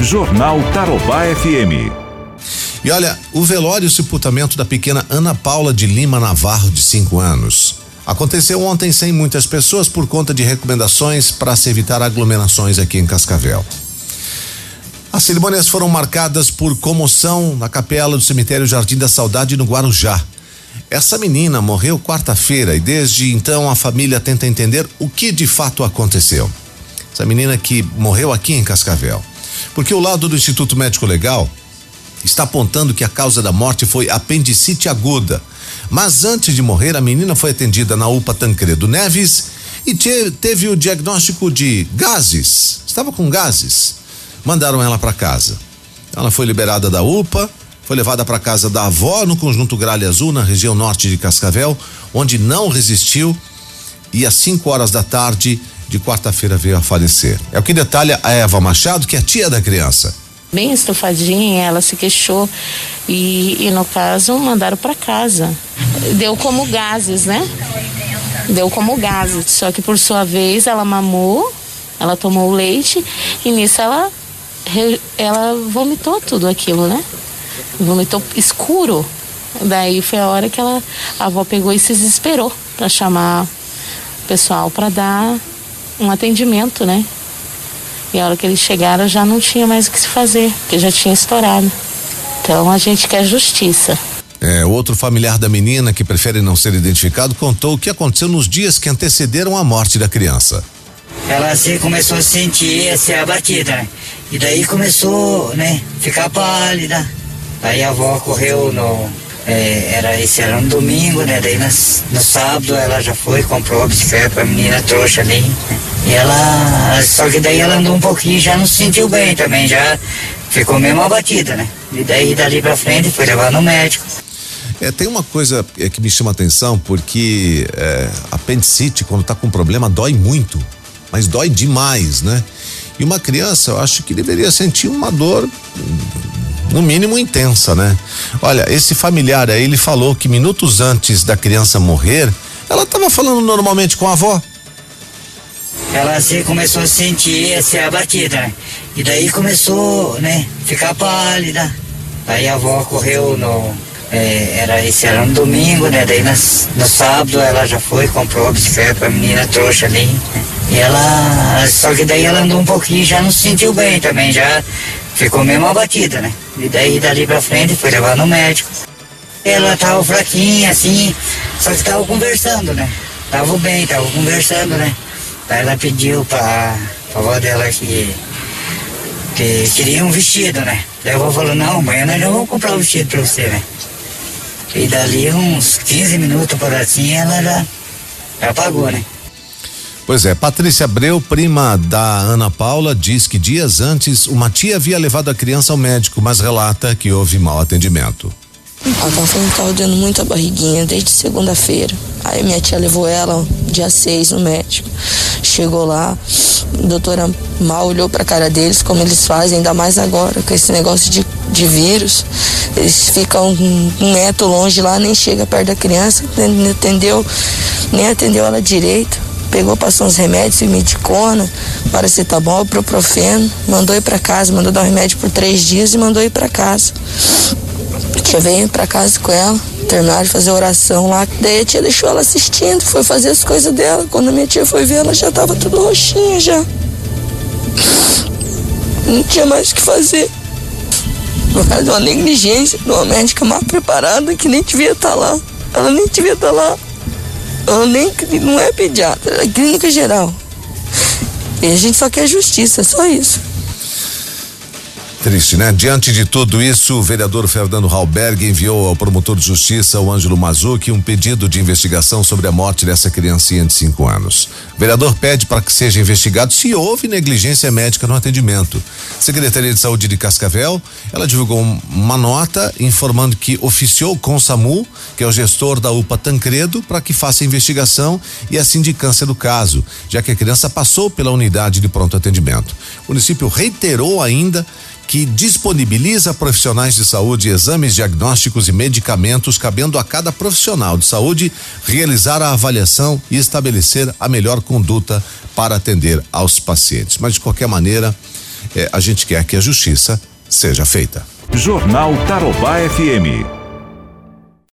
Jornal Tarobá FM. E olha, o velório e o sepultamento da pequena Ana Paula de Lima Navarro, de 5 anos, aconteceu ontem sem muitas pessoas por conta de recomendações para se evitar aglomerações aqui em Cascavel. As cerimônias foram marcadas por comoção na capela do cemitério Jardim da Saudade no Guarujá. Essa menina morreu quarta-feira e desde então a família tenta entender o que de fato aconteceu. Essa menina que morreu aqui em Cascavel. Porque o lado do Instituto Médico Legal está apontando que a causa da morte foi apendicite aguda. Mas antes de morrer, a menina foi atendida na UPA Tancredo Neves e te, teve o diagnóstico de gases. Estava com gases. Mandaram ela para casa. Ela foi liberada da UPA, foi levada para casa da avó no conjunto Gralha Azul, na região norte de Cascavel, onde não resistiu e às 5 horas da tarde de quarta-feira veio a falecer. É o que detalha a Eva Machado, que é tia da criança. Bem estufadinha, ela se queixou e, e no caso mandaram para casa. Deu como gases, né? Deu como gases. Só que por sua vez ela mamou, ela tomou leite e nisso ela ela vomitou tudo aquilo, né? Vomitou escuro. Daí foi a hora que ela a avó pegou e se desesperou para chamar o pessoal para dar um atendimento, né? E a hora que eles chegaram já não tinha mais o que se fazer, porque já tinha estourado. Então a gente quer justiça. É, outro familiar da menina, que prefere não ser identificado, contou o que aconteceu nos dias que antecederam a morte da criança. Ela assim começou a sentir, a ser abatida, né? E daí começou, né, ficar pálida. Aí a avó correu no, é, era esse era um domingo, né? Daí nas, no sábado ela já foi, comprou a bicicleta pra menina trouxa ali. E ela. Só que daí ela andou um pouquinho já não se sentiu bem também, já ficou mesmo abatida, né? E daí dali pra frente foi levar no médico. É, tem uma coisa é, que me chama atenção, porque é, apendicite, quando tá com problema, dói muito, mas dói demais, né? E uma criança, eu acho que deveria sentir uma dor no mínimo intensa, né? Olha, esse familiar aí, ele falou que minutos antes da criança morrer, ela estava falando normalmente com a avó. Ela assim começou a sentir, a ser abatida? E daí começou, né, ficar pálida. Aí a avó correu no. É, era, esse era um domingo, né? Daí nas, no sábado ela já foi, comprou a bicicleta pra menina trouxa ali. E ela. Só que daí ela andou um pouquinho já não se sentiu bem também, já ficou mesmo abatida, né? E daí dali pra frente foi levar no médico. Ela tava fraquinha assim, só que tava conversando, né? Tava bem, tava conversando, né? Daí ela pediu pra, pra avó dela que, que queria um vestido, né? Daí a avó falou, não, amanhã nós já vamos comprar o um vestido pra você, né? E dali uns 15 minutos por assim ela já, já pagou, né? Pois é, Patrícia Abreu, prima da Ana Paula, diz que dias antes uma tia havia levado a criança ao médico, mas relata que houve mau atendimento. Ela tava falando que dando muita barriguinha desde segunda-feira. Aí minha tia levou ela dia 6 no médico. Chegou lá, a doutora mal olhou pra cara deles, como eles fazem, ainda mais agora, com esse negócio de, de vírus. Eles ficam um metro longe lá, nem chega perto da criança, nem atendeu, nem atendeu ela direito pegou, passou uns remédios, medicona, paracetamol, proprofeno, mandou ir para casa, mandou dar um remédio por três dias e mandou ir para casa. A tia veio para casa com ela, terminaram de fazer oração lá. Daí a tia deixou ela assistindo, foi fazer as coisas dela. Quando a minha tia foi ver, ela já tava tudo roxinha já. Não tinha mais o que fazer. Por causa de uma negligência, de uma médica mal preparada que nem devia estar tá lá. Ela nem devia estar tá lá. Nem não é pediatra, é clínica geral. E a gente só quer justiça, só isso. Triste, né? Diante de tudo isso, o vereador Fernando Halberg enviou ao promotor de justiça, o Ângelo Mazucchi, um pedido de investigação sobre a morte dessa criancinha de cinco anos. O vereador pede para que seja investigado se houve negligência médica no atendimento. Secretaria de Saúde de Cascavel, ela divulgou uma nota informando que oficiou com o SAMU, que é o gestor da UPA Tancredo, para que faça a investigação e a sindicância do caso, já que a criança passou pela unidade de pronto atendimento. O município reiterou ainda que disponibiliza profissionais de saúde exames diagnósticos e medicamentos, cabendo a cada profissional de saúde realizar a avaliação e estabelecer a melhor conduta para atender aos pacientes. Mas de qualquer maneira, é, a gente quer que a justiça seja feita. Jornal Tarobá FM.